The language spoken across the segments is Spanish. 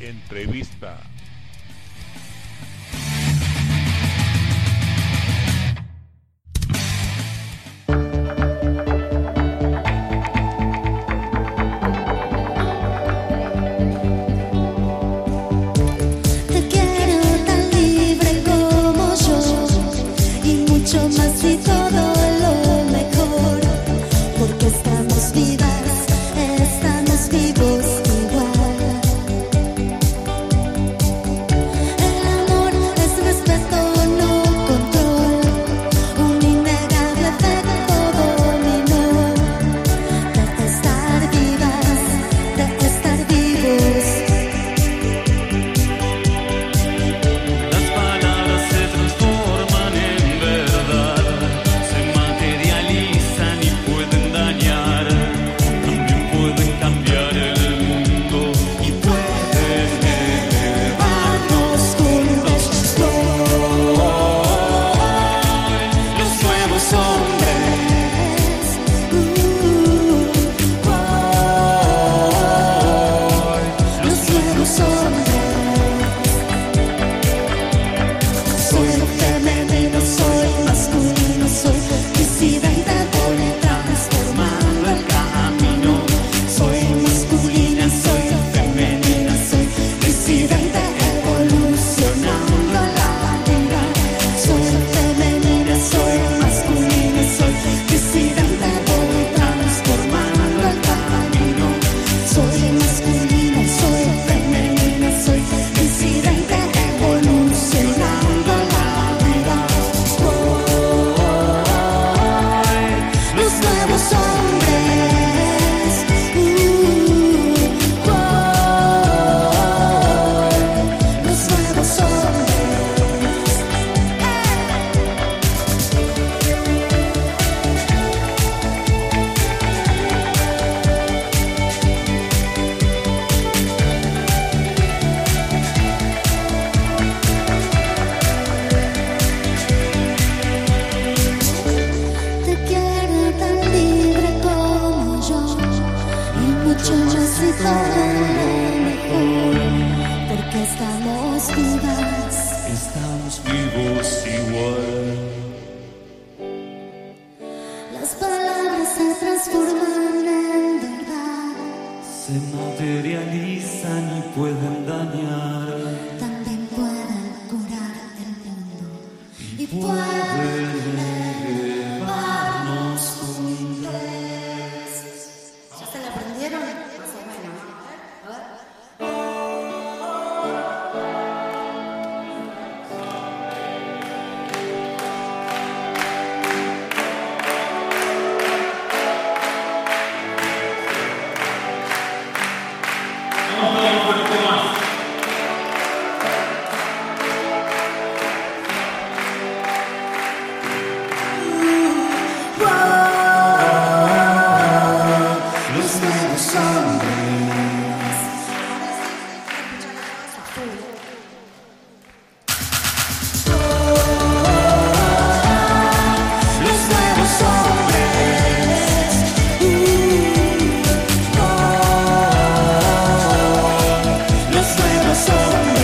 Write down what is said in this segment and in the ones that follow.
entrevista. So.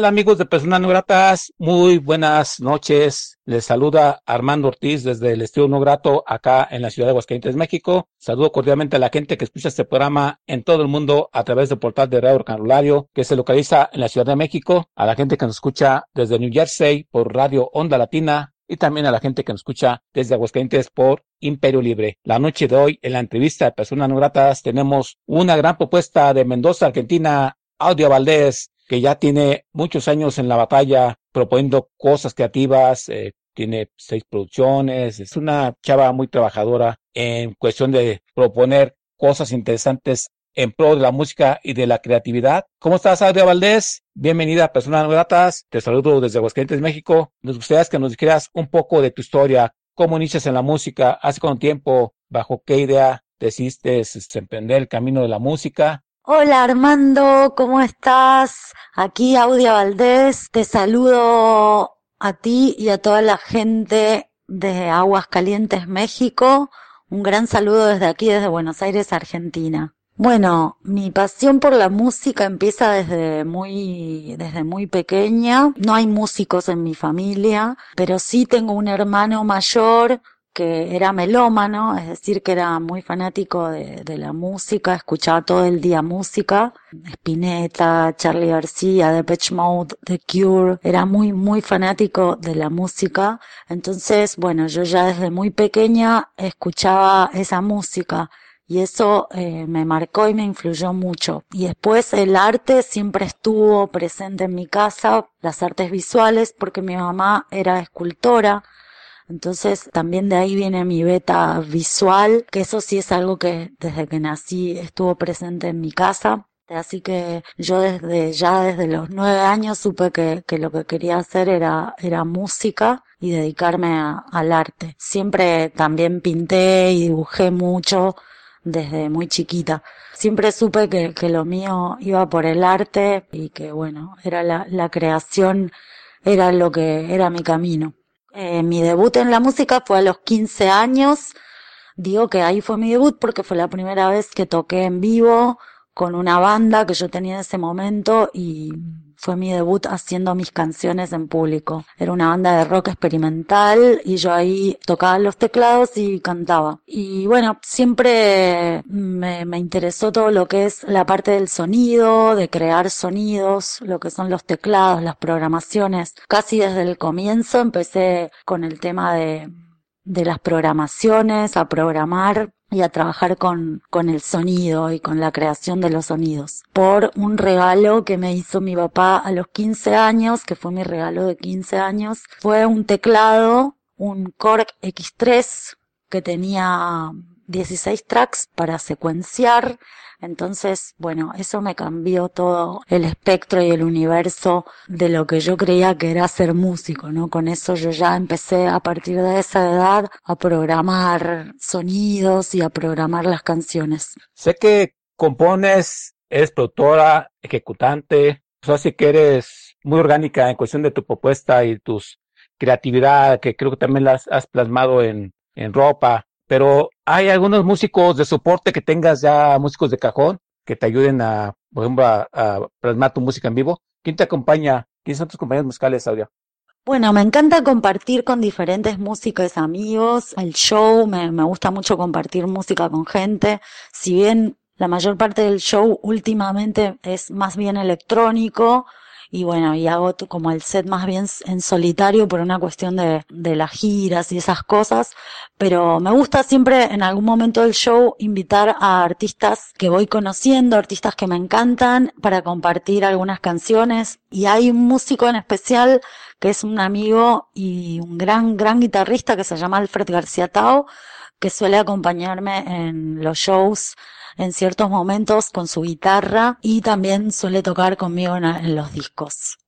Tal amigos de Personas No Gratas? Muy buenas noches. Les saluda Armando Ortiz desde el Estudio No Grato acá en la ciudad de Aguascalientes, México. Saludo cordialmente a la gente que escucha este programa en todo el mundo a través del portal de Radio Canulario que se localiza en la Ciudad de México, a la gente que nos escucha desde New Jersey por Radio Onda Latina y también a la gente que nos escucha desde Aguascalientes por Imperio Libre. La noche de hoy en la entrevista de Personas No Gratas tenemos una gran propuesta de Mendoza, Argentina, Audio Valdés, que ya tiene muchos años en la batalla proponiendo cosas creativas, eh, tiene seis producciones, es una chava muy trabajadora en cuestión de proponer cosas interesantes en pro de la música y de la creatividad. ¿Cómo estás, Adria Valdés? Bienvenida a Gratas. Te saludo desde Aguascalientes, México. Nos gustaría que nos dijeras un poco de tu historia, cómo inicias en la música, hace cuánto tiempo, bajo qué idea decidiste este, emprender el camino de la música Hola Armando, ¿cómo estás? Aquí Audia Valdés, te saludo a ti y a toda la gente de Aguas Calientes, México. Un gran saludo desde aquí, desde Buenos Aires, Argentina. Bueno, mi pasión por la música empieza desde muy, desde muy pequeña. No hay músicos en mi familia, pero sí tengo un hermano mayor que era melómano, es decir, que era muy fanático de, la música, escuchaba todo el día música, Spinetta, Charlie García, Depeche Mode, The Cure, era muy, muy fanático de la música, entonces, bueno, yo ya desde muy pequeña escuchaba esa música y eso eh, me marcó y me influyó mucho. Y después el arte siempre estuvo presente en mi casa, las artes visuales, porque mi mamá era escultora, entonces también de ahí viene mi beta visual, que eso sí es algo que desde que nací estuvo presente en mi casa. Así que yo desde ya desde los nueve años supe que, que lo que quería hacer era, era música y dedicarme a, al arte. Siempre también pinté y dibujé mucho desde muy chiquita. Siempre supe que, que lo mío iba por el arte y que bueno, era la, la creación, era lo que era mi camino. Eh, mi debut en la música fue a los 15 años. Digo que ahí fue mi debut porque fue la primera vez que toqué en vivo con una banda que yo tenía en ese momento y fue mi debut haciendo mis canciones en público. Era una banda de rock experimental y yo ahí tocaba los teclados y cantaba. Y bueno, siempre me, me, interesó todo lo que es la parte del sonido, de crear sonidos, lo que son los teclados, las programaciones. Casi desde el comienzo empecé con el tema de, de las programaciones, a programar y a trabajar con, con el sonido y con la creación de los sonidos. Por un regalo que me hizo mi papá a los 15 años, que fue mi regalo de 15 años, fue un teclado, un Korg X3 que tenía 16 tracks para secuenciar. Entonces, bueno, eso me cambió todo el espectro y el universo de lo que yo creía que era ser músico, ¿no? Con eso yo ya empecé a partir de esa edad a programar sonidos y a programar las canciones. Sé que compones, eres productora, ejecutante, o sea, sí que eres muy orgánica en cuestión de tu propuesta y tus creatividad, que creo que también las has plasmado en, en ropa, pero hay algunos músicos de soporte que tengas ya músicos de cajón que te ayuden a, por ejemplo, a, a plasmar tu música en vivo. ¿Quién te acompaña? ¿Quiénes son tus compañeros musicales, Audia? Bueno, me encanta compartir con diferentes músicos amigos, el show, me gusta mucho compartir música con gente, si bien la mayor parte del show últimamente es más bien electrónico, y bueno, y hago como el set más bien en solitario por una cuestión de, de las giras y esas cosas, pero me gusta siempre en algún momento del show invitar a artistas que voy conociendo, artistas que me encantan, para compartir algunas canciones, y hay un músico en especial que es un amigo y un gran, gran guitarrista que se llama Alfred García Tao, que suele acompañarme en los shows en ciertos momentos con su guitarra y también suele tocar conmigo en, en los discos.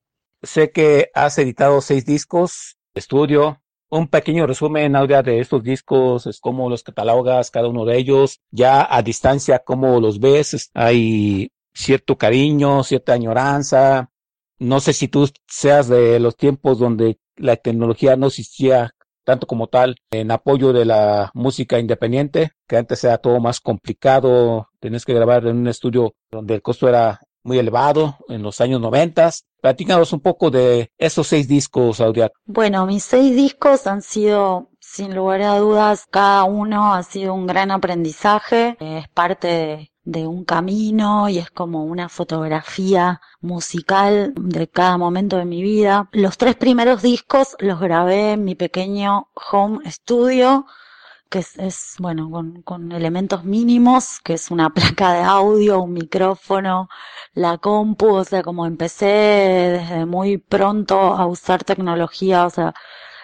Sé que has editado seis discos estudio. Un pequeño resumen, Aurea, de estos discos, es cómo los catalogas cada uno de ellos, ya a distancia, cómo los ves, hay cierto cariño, cierta añoranza. No sé si tú seas de los tiempos donde la tecnología no existía tanto como tal en apoyo de la música independiente, que antes era todo más complicado, tenías que grabar en un estudio donde el costo era muy elevado en los años noventas. Platícanos un poco de esos seis discos, Audia. Bueno, mis seis discos han sido, sin lugar a dudas, cada uno ha sido un gran aprendizaje, es parte de, un camino y es como una fotografía musical de cada momento de mi vida. Los tres primeros discos los grabé en mi pequeño home studio que es, es bueno, con, con, elementos mínimos, que es una placa de audio, un micrófono, la compu, o sea, como empecé desde muy pronto a usar tecnología, o sea,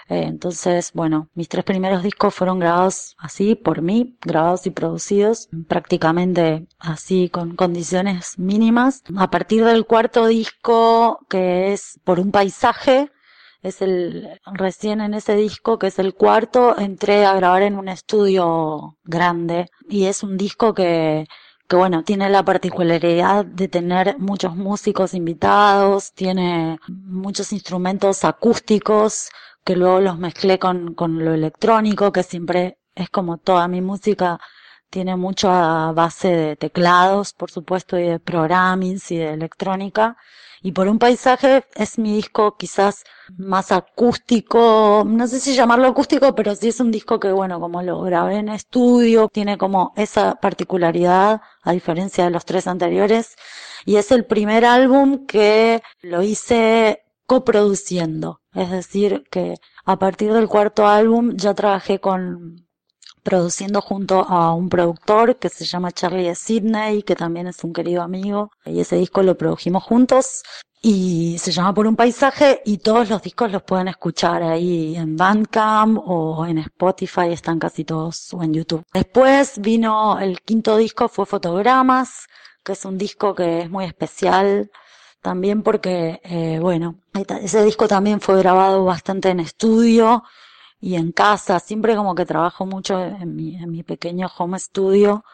eh, entonces, bueno, mis tres primeros discos fueron grabados así por mí, grabados y producidos, prácticamente así con condiciones mínimas. A partir del cuarto disco, que es por un paisaje, es el, recién en ese disco, que es el cuarto, entré a grabar en un estudio grande y es un disco que, que bueno, tiene la particularidad de tener muchos músicos invitados, tiene muchos instrumentos acústicos que luego los mezclé con, con lo electrónico, que siempre es como toda mi música tiene mucho base de teclados, por supuesto, y de programming y de electrónica. Y por un paisaje es mi disco quizás más acústico, no sé si llamarlo acústico, pero sí es un disco que, bueno, como lo grabé en estudio, tiene como esa particularidad, a diferencia de los tres anteriores. Y es el primer álbum que lo hice coproduciendo. Es decir, que a partir del cuarto álbum ya trabajé con produciendo junto a un productor que se llama Charlie de Sydney, que también es un querido amigo, y ese disco lo produjimos juntos y se llama Por un paisaje y todos los discos los pueden escuchar ahí en Bandcamp o en Spotify, están casi todos o en YouTube. Después vino el quinto disco, fue Fotogramas, que es un disco que es muy especial también porque, eh, bueno, ese disco también fue grabado bastante en estudio y en casa, siempre como que trabajo mucho en mi, en mi pequeño home studio,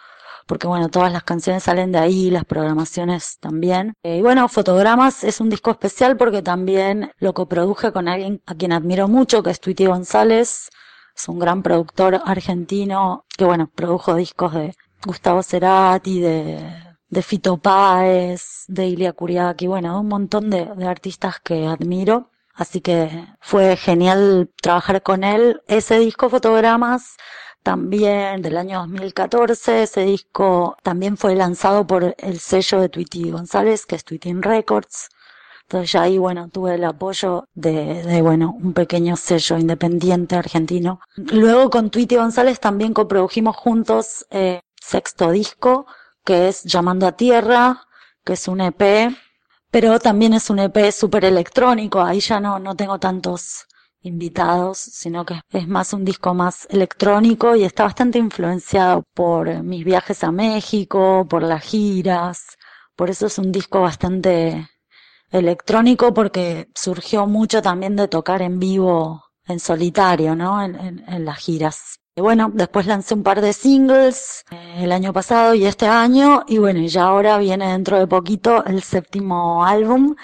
porque bueno, todas las canciones salen de ahí, las programaciones también. Eh, y bueno, Fotogramas es un disco especial porque también lo coproduje con alguien a quien admiro mucho, que es Tweety González, es un gran productor argentino que bueno, produjo discos de Gustavo Cerati, de, de Fito Páez, de Ilia Kuriaki, bueno, un montón de, de artistas que admiro. Así que fue genial trabajar con él. Ese disco Fotogramas también del año 2014, ese disco también fue lanzado por el sello de Tweety González, que es Tweety Records. Entonces ya ahí, bueno, tuve el apoyo de, de, bueno, un pequeño sello independiente argentino. Luego con Tweety González también coprodujimos juntos eh, sexto disco, que es Llamando a Tierra, que es un EP pero también es un EP súper electrónico, ahí ya no, no tengo tantos invitados, sino que es más un disco más electrónico y está bastante influenciado por mis viajes a México, por las giras, por eso es un disco bastante electrónico porque surgió mucho también de tocar en vivo en solitario, ¿no? En, en, en las giras. Y bueno, después lancé un par de singles eh, el año pasado y este año y bueno, ya ahora viene dentro de poquito el séptimo álbum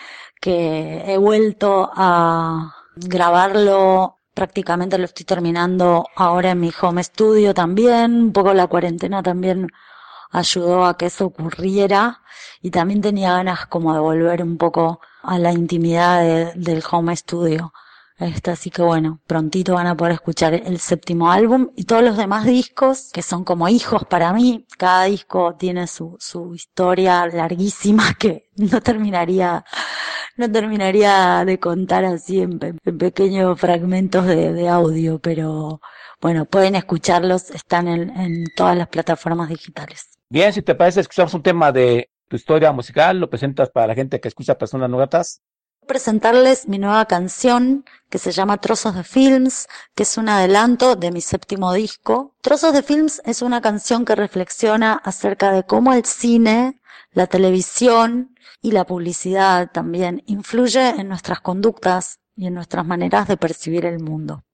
que he vuelto a grabarlo prácticamente lo estoy terminando ahora en mi home studio también, un poco la cuarentena también ayudó a que eso ocurriera y también tenía ganas como de volver un poco a la intimidad de, del home studio. Este, así que bueno, prontito van a poder escuchar el séptimo álbum y todos los demás discos que son como hijos para mí. Cada disco tiene su, su historia larguísima que no terminaría, no terminaría de contar así en, en pequeños fragmentos de, de, audio, pero bueno, pueden escucharlos, están en, en todas las plataformas digitales. Bien, si te parece, escuchamos un tema de tu historia musical, lo presentas para la gente que escucha personas nuevas presentarles mi nueva canción que se llama Trozos de Films, que es un adelanto de mi séptimo disco. Trozos de Films es una canción que reflexiona acerca de cómo el cine, la televisión y la publicidad también influye en nuestras conductas y en nuestras maneras de percibir el mundo.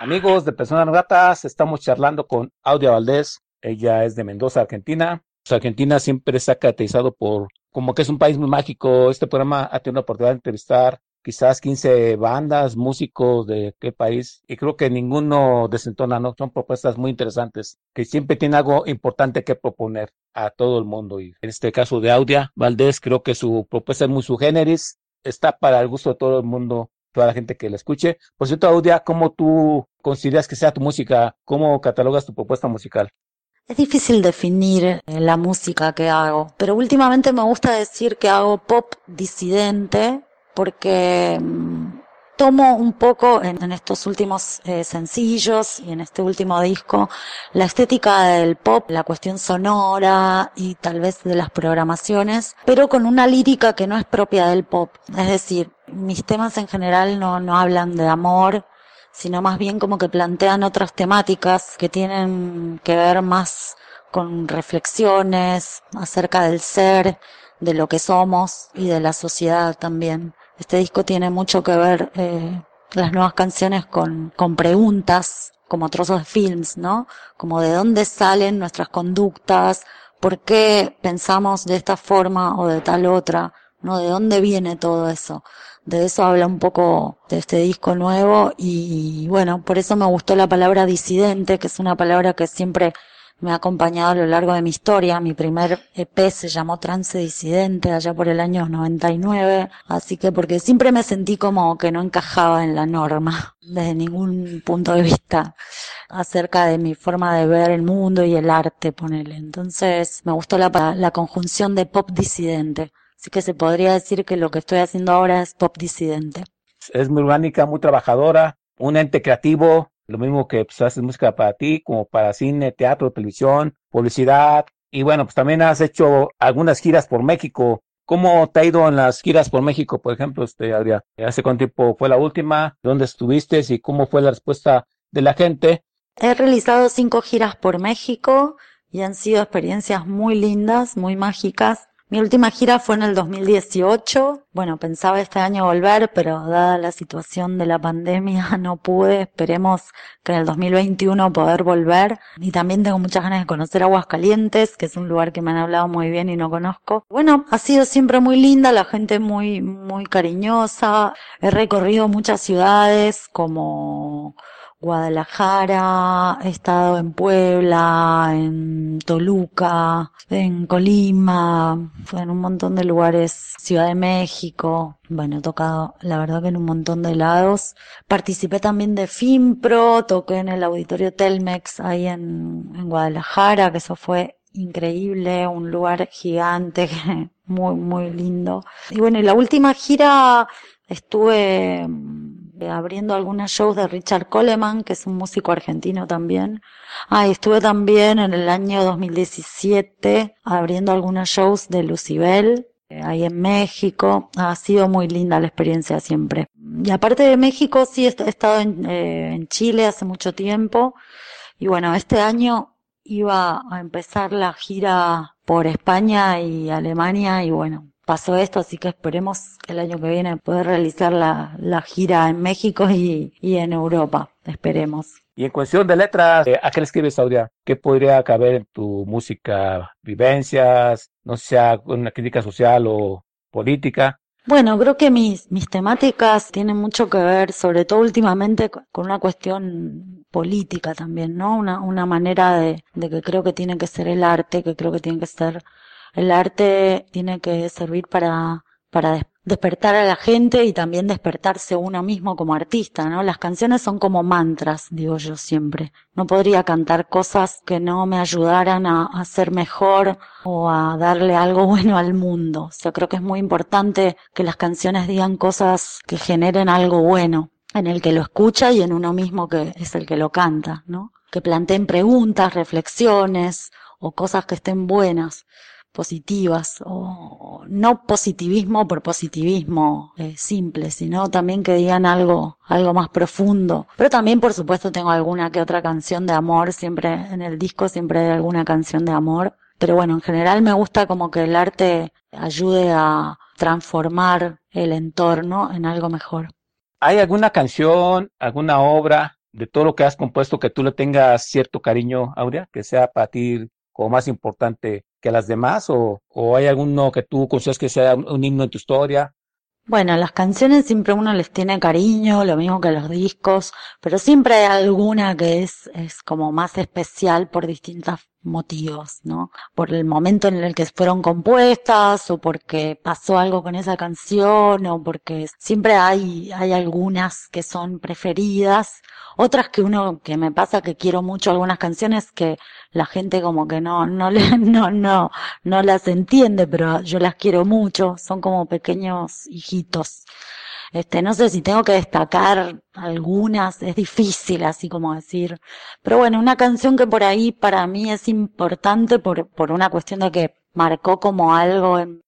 Amigos de Personas Gatas, estamos charlando con Audia Valdés. Ella es de Mendoza, Argentina. Pues Argentina siempre se ha caracterizado por como que es un país muy mágico. Este programa ha tenido la oportunidad de entrevistar quizás 15 bandas, músicos de qué país, y creo que ninguno desentona, ¿no? Son propuestas muy interesantes, que siempre tienen algo importante que proponer a todo el mundo. Y en este caso de Audia Valdés, creo que su propuesta es muy su generis, está para el gusto de todo el mundo, toda la gente que la escuche. Por cierto, Audia, ¿cómo tú consideras que sea tu música? ¿Cómo catalogas tu propuesta musical? Es difícil definir eh, la música que hago, pero últimamente me gusta decir que hago pop disidente porque mm, tomo un poco en, estos últimos eh, sencillos y en este último disco la estética del pop, la cuestión sonora y tal vez de las programaciones, pero con una lírica que no es propia del pop. Es decir, mis temas en general no, no hablan de amor, sino más bien como que plantean otras temáticas que tienen que ver más con reflexiones acerca del ser, de lo que somos y de la sociedad también. Este disco tiene mucho que ver, eh, las nuevas canciones con, con preguntas, como trozos de films, ¿no? Como de dónde salen nuestras conductas, por qué pensamos de esta forma o de tal otra, ¿no? De dónde viene todo eso. De eso habla un poco de este disco nuevo y bueno, por eso me gustó la palabra disidente, que es una palabra que siempre me ha acompañado a lo largo de mi historia. Mi primer EP se llamó Trance Disidente allá por el año 99, así que porque siempre me sentí como que no encajaba en la norma desde ningún punto de vista acerca de mi forma de ver el mundo y el arte, ponele. Entonces me gustó la, la conjunción de pop disidente. Así que se podría decir que lo que estoy haciendo ahora es pop disidente. Es muy orgánica, muy trabajadora, un ente creativo, lo mismo que pues, haces música para ti, como para cine, teatro, televisión, publicidad. Y bueno, pues también has hecho algunas giras por México. ¿Cómo te ha ido en las giras por México, por ejemplo, este, Adrián? ¿Hace cuánto tiempo fue la última? ¿Dónde estuviste? ¿Y cómo fue la respuesta de la gente? He realizado cinco giras por México y han sido experiencias muy lindas, muy mágicas. Mi última gira fue en el 2018. Bueno, pensaba este año volver, pero dada la situación de la pandemia no pude. Esperemos que en el 2021 poder volver. Y también tengo muchas ganas de conocer Aguascalientes, que es un lugar que me han hablado muy bien y no conozco. Bueno, ha sido siempre muy linda, la gente muy, muy cariñosa. He recorrido muchas ciudades como Guadalajara, he estado en Puebla, en Toluca, en Colima, en un montón de lugares, Ciudad de México, bueno, he tocado la verdad que en un montón de lados. Participé también de FIMPRO, toqué en el auditorio Telmex ahí en, en Guadalajara, que eso fue increíble, un lugar gigante, muy, muy lindo. Y bueno, y la última gira estuve abriendo algunos shows de Richard Coleman, que es un músico argentino también. Ah, y estuve también en el año 2017 abriendo algunos shows de Lucibel, eh, ahí en México. Ha sido muy linda la experiencia siempre. Y aparte de México, sí, he estado en, eh, en Chile hace mucho tiempo. Y bueno, este año iba a empezar la gira por España y Alemania y bueno, pasó esto, así que esperemos el año que viene poder realizar la, la gira en México y, y, en Europa. Esperemos. Y en cuestión de letras, eh, ¿a qué le escribes, Audia? ¿Qué podría caber en tu música? ¿Vivencias? No sé, sea una crítica social o política. Bueno, creo que mis, mis temáticas tienen mucho que ver, sobre todo últimamente, con una cuestión política también, ¿no? Una, una manera de, de que creo que tiene que ser el arte, que creo que tiene que ser el arte tiene que servir para, despertar a la gente y también despertarse uno mismo como artista, ¿no? Las canciones son como mantras, digo yo siempre. No podría cantar cosas que no me ayudaran a, a ser mejor o a darle algo bueno al mundo. O sea, creo que es muy importante que las canciones digan cosas que generen algo bueno en el que lo escucha y en uno mismo que es el que lo canta, ¿no? Que planteen preguntas, reflexiones o cosas que estén buenas positivas o no positivismo por positivismo eh, simple, sino también que digan algo, algo más profundo. Pero también, por supuesto, tengo alguna que otra canción de amor, siempre en el disco siempre hay alguna canción de amor. Pero bueno, en general me gusta como que el arte ayude a transformar el entorno en algo mejor. ¿Hay alguna canción, alguna obra de todo lo que has compuesto que tú le tengas cierto cariño, Aurea, que sea para ti como más importante que las demás o, o hay alguno que tú consideras que sea un, himno en tu historia? Bueno, las canciones siempre uno les tiene cariño, lo mismo que los discos, pero siempre hay alguna que es, es como más especial por distintos motivos, ¿no? Por el momento en el que fueron compuestas o porque pasó algo con esa canción o porque siempre hay, hay algunas que son preferidas, otras que uno, que me pasa que quiero mucho algunas canciones que la gente como que no, no le, no, no, no las entiende, pero yo las quiero mucho, son como pequeños hijitos. Este, no sé si tengo que destacar algunas, es difícil así como decir. Pero bueno, una canción que por ahí para mí es importante por, por una cuestión de que marcó como algo en,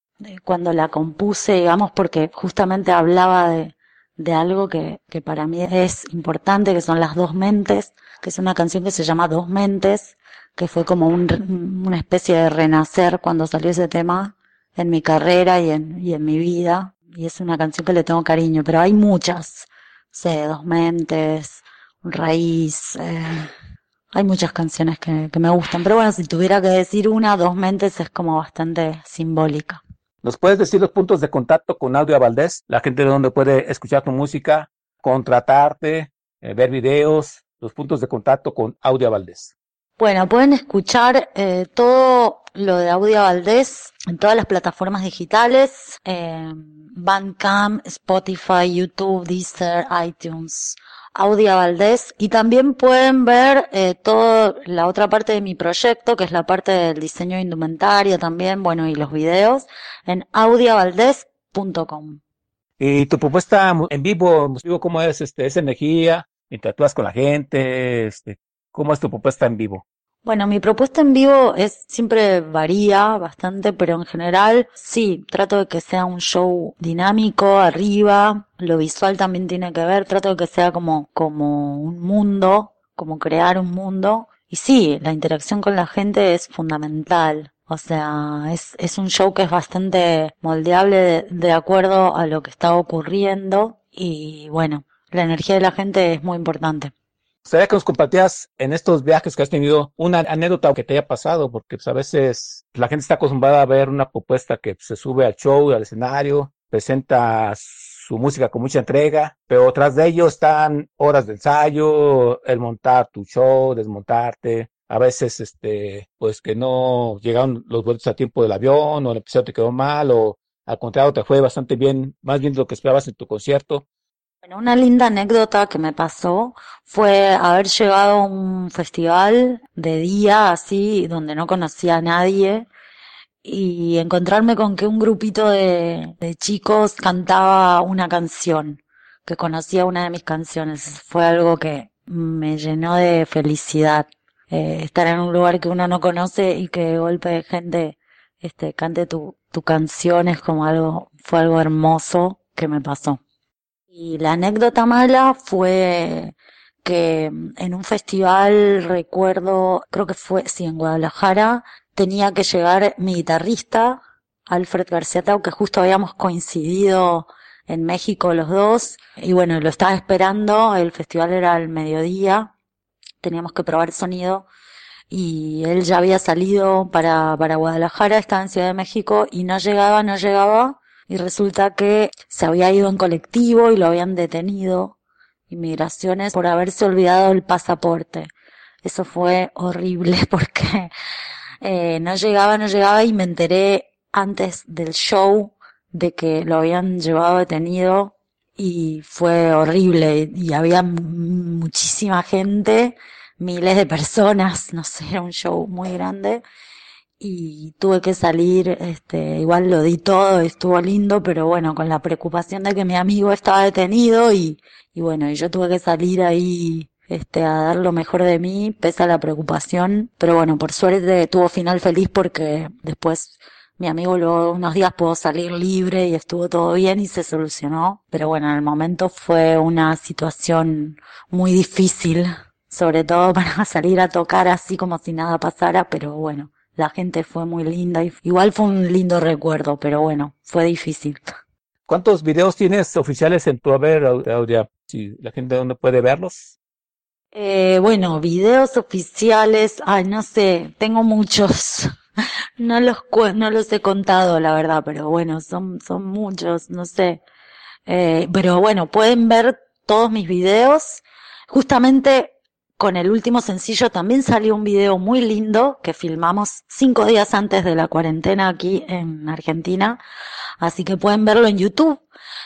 cuando la compuse, digamos, porque justamente hablaba de, de algo que, que para mí es importante, que son las dos mentes, que es una canción que se llama Dos Mentes, que fue como un, una especie de renacer cuando salió ese tema en mi carrera y en, y en mi vida y es una canción que le tengo cariño, pero hay muchas. Sé, Dos Mentes, Raíz, eh, hay muchas canciones que, que me gustan, pero bueno, si tuviera que decir una, Dos Mentes es como bastante simbólica. ¿Nos puedes decir los puntos de contacto con Audio Valdés? La gente de donde puede escuchar tu música, contratarte, eh, ver videos, los puntos de contacto con Audio Valdés. Bueno, pueden escuchar eh, todo lo de Audio Valdés en todas las plataformas digitales, eh, Bandcamp, Spotify, YouTube, Deezer, iTunes, Audio Valdés, y también pueden ver eh, toda la otra parte de mi proyecto, que es la parte del diseño de indumentaria también, bueno, y los videos, en audiovaldés.com. Y tu propuesta en vivo, ¿cómo es? Este, ¿Es energía? ¿Interactúas con la gente? Este, ¿Cómo es tu propuesta en vivo? Bueno, mi propuesta en vivo es siempre varía bastante, pero en general sí, trato de que sea un show dinámico, arriba, lo visual también tiene que ver, trato de que sea como, como un mundo, como crear un mundo. Y sí, la interacción con la gente es fundamental. O sea, es, es un show que es bastante moldeable de, de acuerdo a lo que está ocurriendo y bueno, la energía de la gente es muy importante. Sería que nos compartías en estos viajes que has tenido una anécdota que te haya pasado, porque pues, a veces la gente está acostumbrada a ver una propuesta que se sube al show, al escenario, presenta su música con mucha entrega, pero tras de ello están horas de ensayo, el montar tu show, desmontarte, a veces este, pues que no llegaron los vuelos a tiempo del avión, o el episodio te quedó mal, o al contrario te fue bastante bien, más bien de lo que esperabas en tu concierto. Bueno, una linda anécdota que me pasó fue haber llegado a un festival de día así, donde no conocía a nadie, y encontrarme con que un grupito de, chicos cantaba una canción, que conocía una de mis canciones. Fue algo que me llenó de felicidad. Eh, estar en un lugar que uno no conoce y que de golpe de gente este, cante tu, tu canción es como algo, fue algo hermoso que me pasó. Y la anécdota mala fue que en un festival, recuerdo, creo que fue, sí, en Guadalajara, tenía que llegar mi guitarrista, Alfred García Tau, que justo habíamos coincidido en México los dos, y bueno, lo estaba esperando, el festival era al mediodía, teníamos que probar sonido, y él ya había salido para, para Guadalajara, estaba en Ciudad de México, y no llegaba, no llegaba, y resulta que se había ido en colectivo y lo habían detenido. Inmigraciones por haberse olvidado el pasaporte. Eso fue horrible porque eh, no llegaba, no llegaba y me enteré antes del show de que lo habían llevado detenido y fue horrible. Y había muchísima gente, miles de personas, no sé, era un show muy grande y tuve que salir, este, igual lo di todo, estuvo lindo, pero bueno, con la preocupación de que mi amigo estaba detenido y, y bueno, y yo tuve que salir ahí, este, a dar lo mejor de mí, pese a la preocupación, pero bueno, por suerte tuvo final feliz porque después mi amigo luego unos días pudo salir libre y estuvo todo bien y se solucionó, pero bueno, en el momento fue una situación muy difícil, sobre todo para salir a tocar así como si nada pasara, pero bueno, la gente fue muy linda y igual fue un lindo recuerdo, pero bueno, fue difícil. ¿Cuántos videos tienes oficiales en tu haber, Audia? Si la gente dónde puede verlos. Eh, bueno, videos oficiales, ay, no sé, tengo muchos. No los no los he contado, la verdad, pero bueno, son, son muchos, no sé. Eh, pero bueno, pueden ver todos mis videos. Justamente con el último sencillo también salió un video muy lindo que filmamos cinco días antes de la cuarentena aquí en Argentina. Así que pueden verlo en YouTube,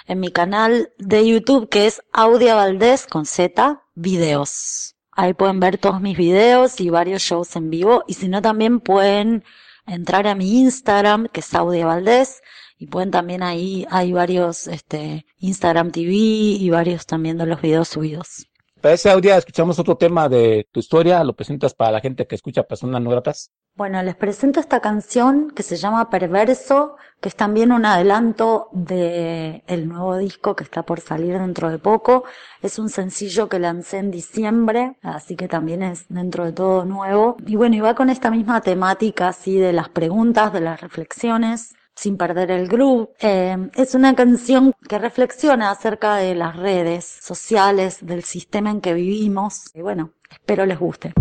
en mi canal de YouTube que es Audia Valdés con Z, videos. Ahí pueden ver todos mis videos y varios shows en vivo. Y si no, también pueden entrar a mi Instagram, que es Audia Valdés. Y pueden también ahí, hay varios, este, Instagram TV y varios también de los videos subidos. Para ese audio escuchamos otro tema de tu historia, lo presentas para la gente que escucha Personas No Gratas. Bueno, les presento esta canción que se llama Perverso, que es también un adelanto de el nuevo disco que está por salir dentro de poco. Es un sencillo que lancé en diciembre, así que también es dentro de todo nuevo. Y bueno, y va con esta misma temática así de las preguntas, de las reflexiones sin perder el groove. Eh, es una canción que reflexiona acerca de las redes sociales, del sistema en que vivimos. Y bueno, espero les guste.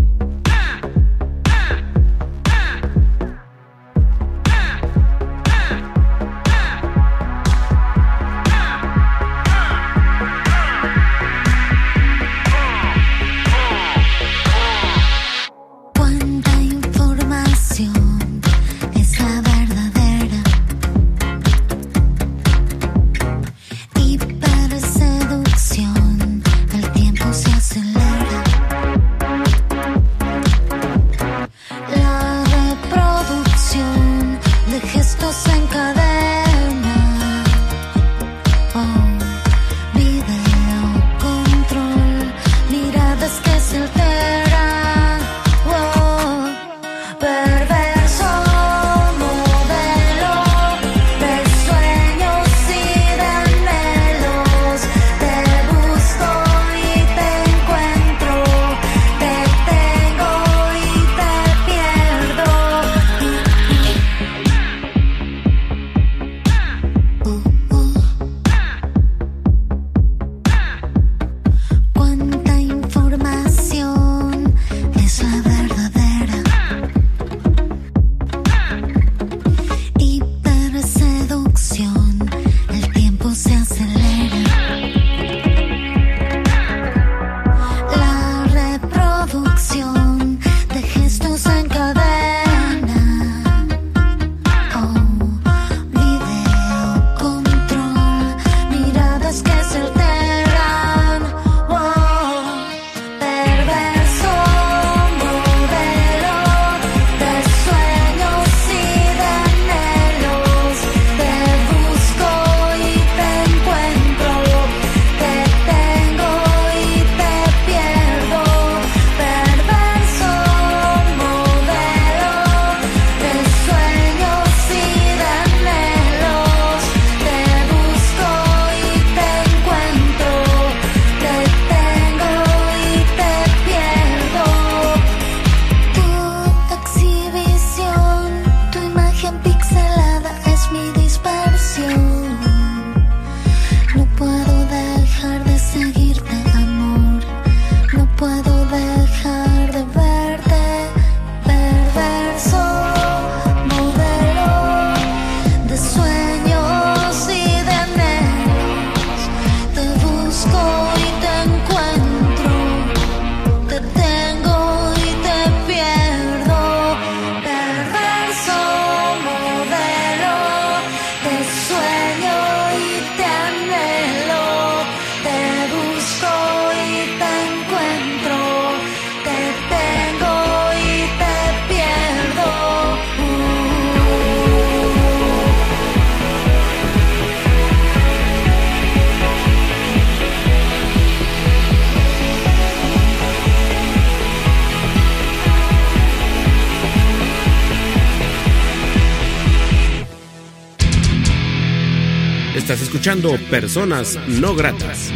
Estás escuchando Personas No Gratas.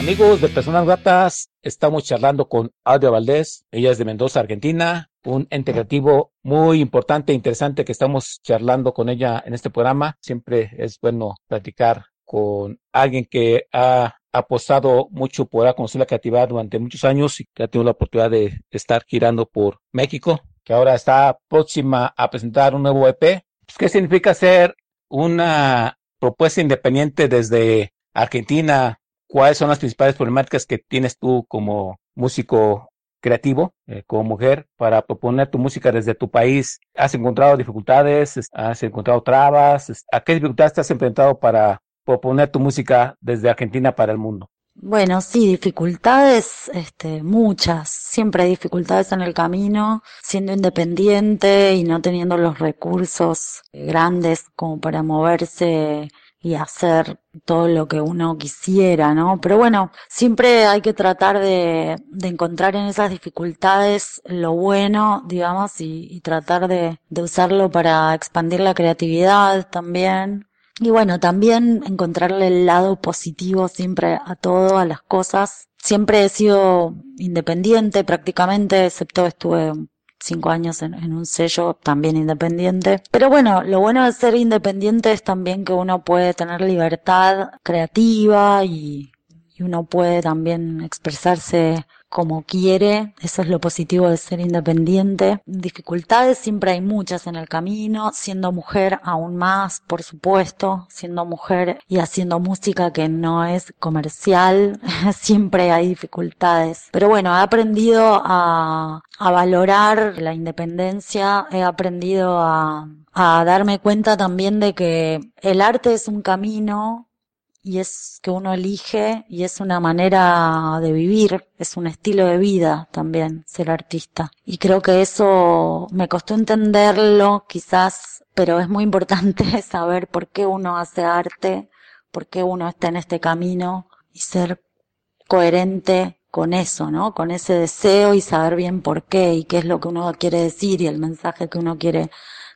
Amigos de Personas Gratas, estamos charlando con Audia Valdés. Ella es de Mendoza, Argentina. Un ente muy importante e interesante que estamos charlando con ella en este programa. Siempre es bueno platicar con alguien que ha apostado mucho por la creatividad durante muchos años y que ha tenido la oportunidad de estar girando por México, que ahora está próxima a presentar un nuevo EP. Pues, ¿Qué significa ser una propuesta independiente desde Argentina? ¿Cuáles son las principales problemáticas que tienes tú como músico creativo, eh, como mujer, para proponer tu música desde tu país? ¿Has encontrado dificultades? ¿Has encontrado trabas? ¿A qué dificultades te has enfrentado para proponer tu música desde Argentina para el mundo? Bueno, sí, dificultades, este, muchas. Siempre hay dificultades en el camino, siendo independiente y no teniendo los recursos grandes como para moverse y hacer todo lo que uno quisiera, ¿no? Pero bueno, siempre hay que tratar de, de encontrar en esas dificultades lo bueno, digamos, y, y tratar de, de usarlo para expandir la creatividad también. Y bueno, también encontrarle el lado positivo siempre a todo, a las cosas. Siempre he sido independiente prácticamente, excepto estuve cinco años en, en, un sello también independiente. Pero bueno, lo bueno de ser independiente es también que uno puede tener libertad creativa y, y uno puede también expresarse como quiere, eso es lo positivo de ser independiente. Dificultades siempre hay muchas en el camino, siendo mujer aún más, por supuesto, siendo mujer y haciendo música que no es comercial, siempre hay dificultades. Pero bueno, he aprendido a, a valorar la independencia, he aprendido a, a darme cuenta también de que el arte es un camino y es que uno elige y es una manera de vivir, es un estilo de vida también ser artista. Y creo que eso me costó entenderlo quizás, pero es muy importante saber por qué uno hace arte, por qué uno está en este camino y ser coherente con eso, ¿no? Con ese deseo y saber bien por qué y qué es lo que uno quiere decir y el mensaje que uno quiere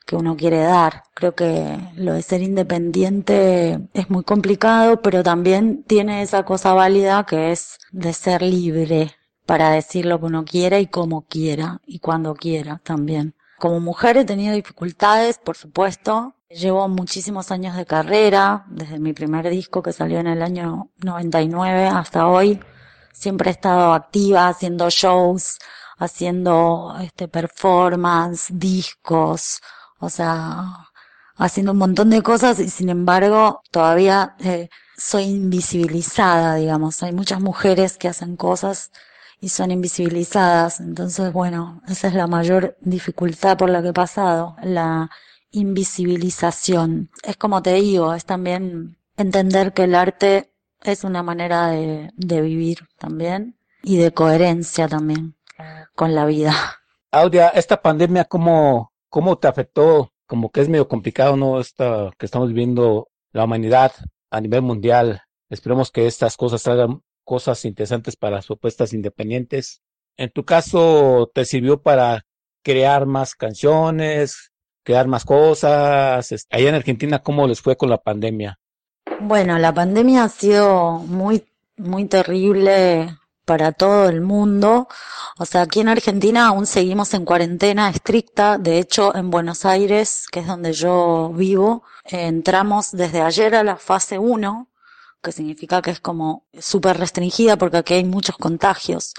que uno quiere dar. Creo que lo de ser independiente es muy complicado, pero también tiene esa cosa válida que es de ser libre para decir lo que uno quiera y como quiera y cuando quiera también. Como mujer he tenido dificultades, por supuesto. Llevo muchísimos años de carrera, desde mi primer disco que salió en el año 99 hasta hoy. Siempre he estado activa haciendo shows, haciendo este performance, discos, o sea, haciendo un montón de cosas y sin embargo todavía eh, soy invisibilizada, digamos. Hay muchas mujeres que hacen cosas y son invisibilizadas. Entonces, bueno, esa es la mayor dificultad por la que he pasado, la invisibilización. Es como te digo, es también entender que el arte es una manera de, de vivir también y de coherencia también con la vida. Audia, esta pandemia, ¿cómo, ¿Cómo te afectó? Como que es medio complicado, ¿no? Esta que estamos viviendo la humanidad a nivel mundial. Esperemos que estas cosas traigan cosas interesantes para las propuestas independientes. En tu caso, ¿te sirvió para crear más canciones, crear más cosas? Allá en Argentina, ¿cómo les fue con la pandemia? Bueno, la pandemia ha sido muy, muy terrible para todo el mundo. O sea, aquí en Argentina aún seguimos en cuarentena estricta. De hecho, en Buenos Aires, que es donde yo vivo, entramos desde ayer a la fase 1, que significa que es como súper restringida porque aquí hay muchos contagios.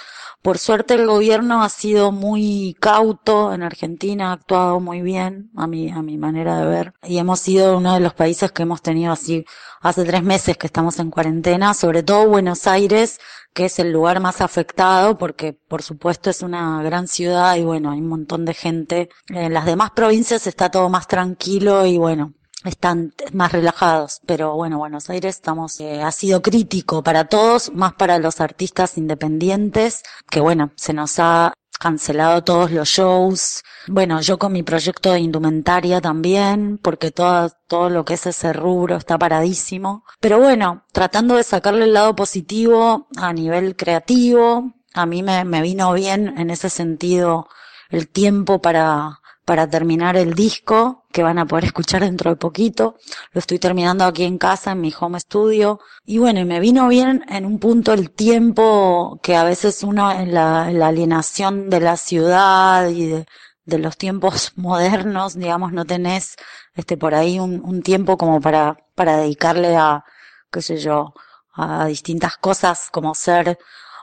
Por suerte el gobierno ha sido muy cauto en Argentina, ha actuado muy bien a mi, a mi manera de ver. Y hemos sido uno de los países que hemos tenido así hace tres meses que estamos en cuarentena, sobre todo Buenos Aires, que es el lugar más afectado porque por supuesto es una gran ciudad y bueno, hay un montón de gente. En las demás provincias está todo más tranquilo y bueno, están más relajados, pero bueno, Buenos Aires estamos, eh, ha sido crítico para todos, más para los artistas independientes, que bueno, se nos ha cancelado todos los shows. Bueno, yo con mi proyecto de indumentaria también, porque todo, todo lo que es ese rubro está paradísimo. Pero bueno, tratando de sacarle el lado positivo a nivel creativo, a mí me, me vino bien en ese sentido el tiempo para, para terminar el disco que van a poder escuchar dentro de poquito. Lo estoy terminando aquí en casa, en mi home studio. Y bueno, y me vino bien en un punto el tiempo que a veces uno en la, la alienación de la ciudad y de, de, los tiempos modernos, digamos, no tenés este por ahí un, un tiempo como para, para dedicarle a, qué sé yo, a distintas cosas como ser,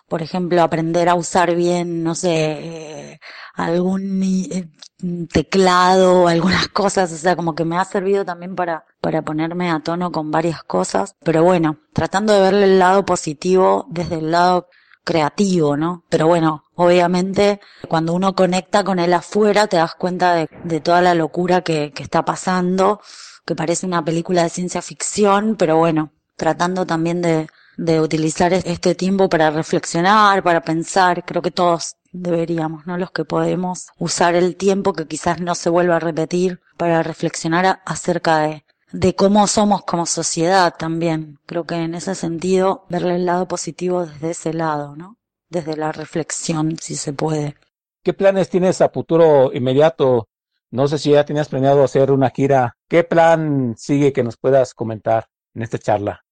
por ejemplo, aprender a usar bien, no sé, eh, algún teclado, algunas cosas, o sea, como que me ha servido también para, para ponerme a tono con varias cosas, pero bueno, tratando de verle el lado positivo desde el lado creativo, ¿no? Pero bueno, obviamente cuando uno conecta con el afuera te das cuenta de, de toda la locura que, que está pasando, que parece una película de ciencia ficción, pero bueno, tratando también de, de utilizar este tiempo para reflexionar, para pensar, creo que todos deberíamos, ¿no? Los que podemos usar el tiempo que quizás no se vuelva a repetir para reflexionar acerca de, de cómo somos como sociedad también. Creo que en ese sentido, verle el lado positivo desde ese lado, ¿no? Desde la reflexión, si se puede. ¿Qué planes tienes a futuro inmediato? No sé si ya tenías planeado hacer una gira. ¿Qué plan sigue que nos puedas comentar en esta charla?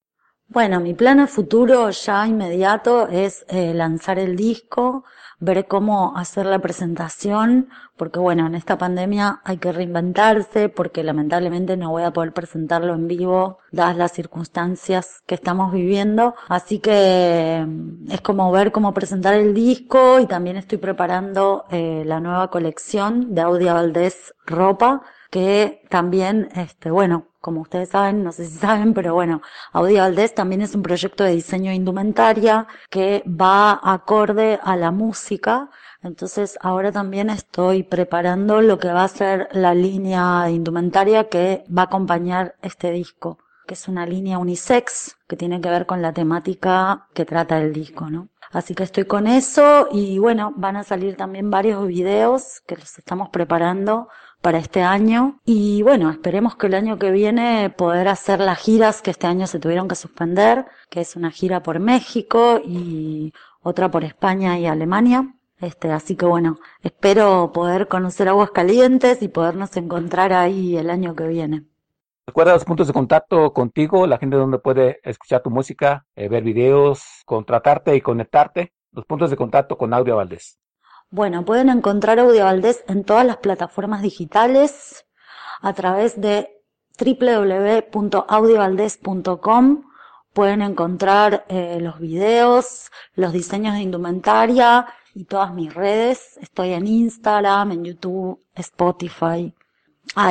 Bueno, mi plan a futuro ya inmediato es eh, lanzar el disco, ver cómo hacer la presentación, porque bueno, en esta pandemia hay que reinventarse, porque lamentablemente no voy a poder presentarlo en vivo, dadas las circunstancias que estamos viviendo. Así que mm, es como ver cómo presentar el disco y también estoy preparando eh, la nueva colección de Audia Valdés Ropa, que también, este, bueno, como ustedes saben, no sé si saben, pero bueno, Audia Valdés también es un proyecto de diseño de indumentaria que va acorde a la música. Entonces ahora también estoy preparando lo que va a ser la línea de indumentaria que va a acompañar este disco, que es una línea unisex que tiene que ver con la temática que trata el disco, ¿no? Así que estoy con eso y bueno, van a salir también varios videos que los estamos preparando para este año y bueno, esperemos que el año que viene poder hacer las giras que este año se tuvieron que suspender, que es una gira por México y otra por España y Alemania. Este, así que bueno, espero poder conocer Aguas Calientes y podernos encontrar ahí el año que viene. Recuerda los puntos de contacto contigo, la gente donde puede escuchar tu música, eh, ver videos, contratarte y conectarte. Los puntos de contacto con Audio Valdés. Bueno, pueden encontrar Audio Valdés en todas las plataformas digitales a través de www.audiovaldés.com. Pueden encontrar eh, los videos, los diseños de indumentaria y todas mis redes. Estoy en Instagram, en YouTube, Spotify,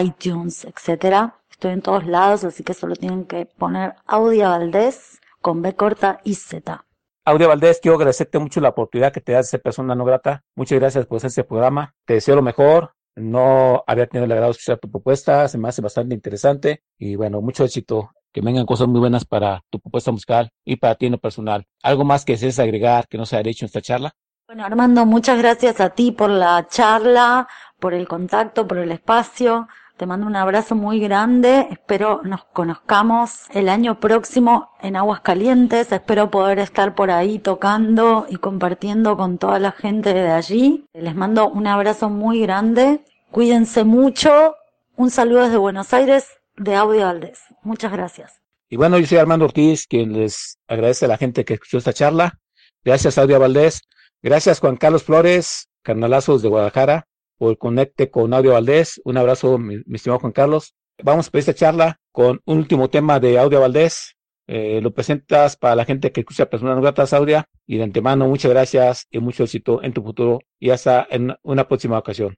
iTunes, etcétera. Estoy en todos lados, así que solo tienen que poner Audio Valdés con B corta y Z. Audio Valdés, quiero agradecerte mucho la oportunidad que te das de ser persona no grata. Muchas gracias por hacer este programa. Te deseo lo mejor. No había tenido el agrado de escuchar tu propuesta, se me hace bastante interesante y bueno, mucho éxito. Que vengan cosas muy buenas para tu propuesta musical y para ti en lo personal. ¿Algo más que desees agregar que no se haya dicho en esta charla? Bueno, Armando, muchas gracias a ti por la charla, por el contacto, por el espacio. Te mando un abrazo muy grande. Espero nos conozcamos el año próximo en Aguas Calientes. Espero poder estar por ahí tocando y compartiendo con toda la gente de allí. Les mando un abrazo muy grande. Cuídense mucho. Un saludo desde Buenos Aires de Audio Valdés. Muchas gracias. Y bueno, yo soy Armando Ortiz, quien les agradece a la gente que escuchó esta charla. Gracias, Audio Valdés. Gracias, Juan Carlos Flores, Carnalazos de Guadalajara, por conecte con Audio Valdés. Un abrazo, mi, estimado Juan Carlos. Vamos por esta charla con un último tema de Audio Valdés. Eh, lo presentas para la gente que escucha Personas No Gratas, Audia. Y de antemano, muchas gracias y mucho éxito en tu futuro y hasta en una próxima ocasión.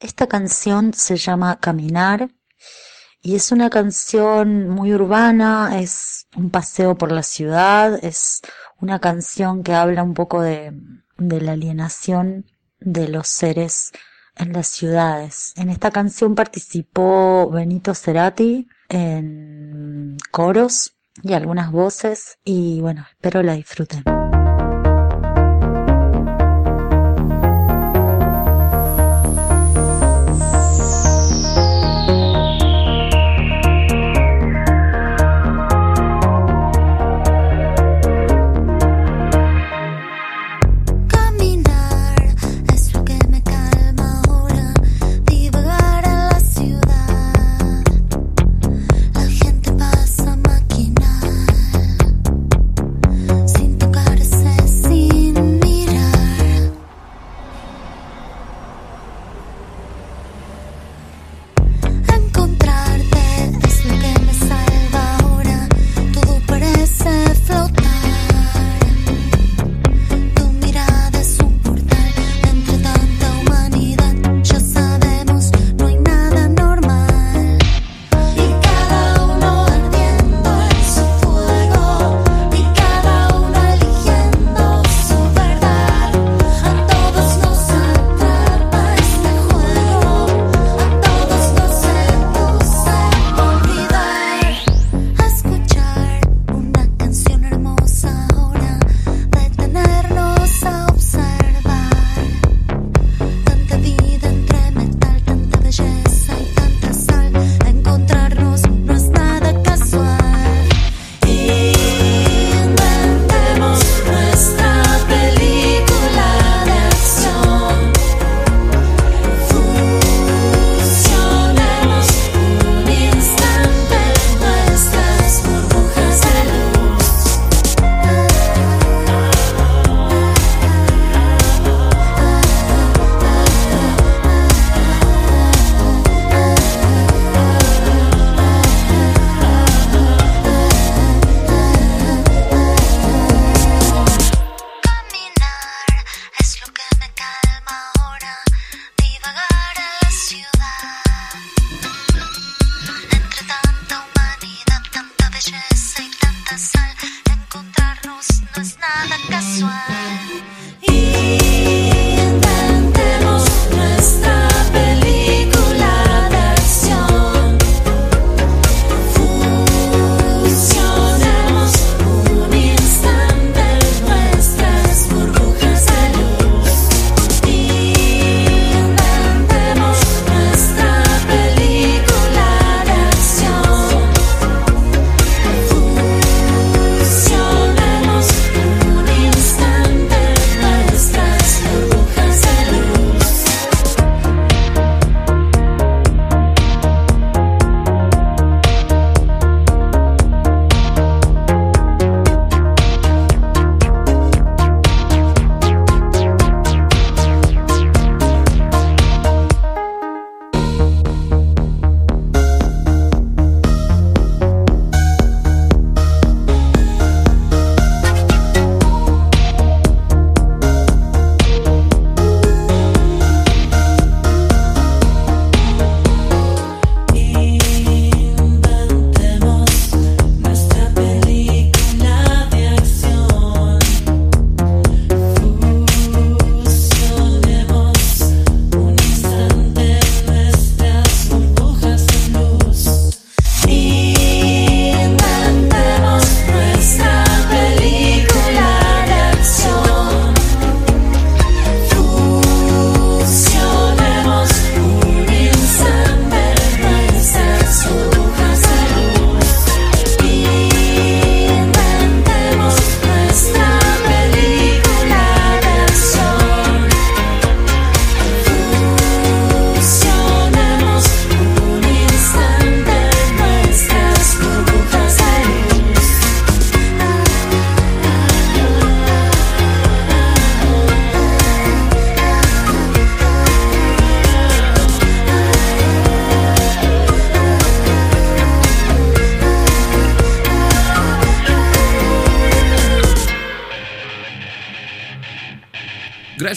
Esta canción se llama Caminar y es una canción muy urbana, es un paseo por la ciudad, es una canción que habla un poco de, de la alienación de los seres en las ciudades. En esta canción participó Benito Cerati en coros y algunas voces y bueno, espero la disfruten. encontrarnos no es nada casual.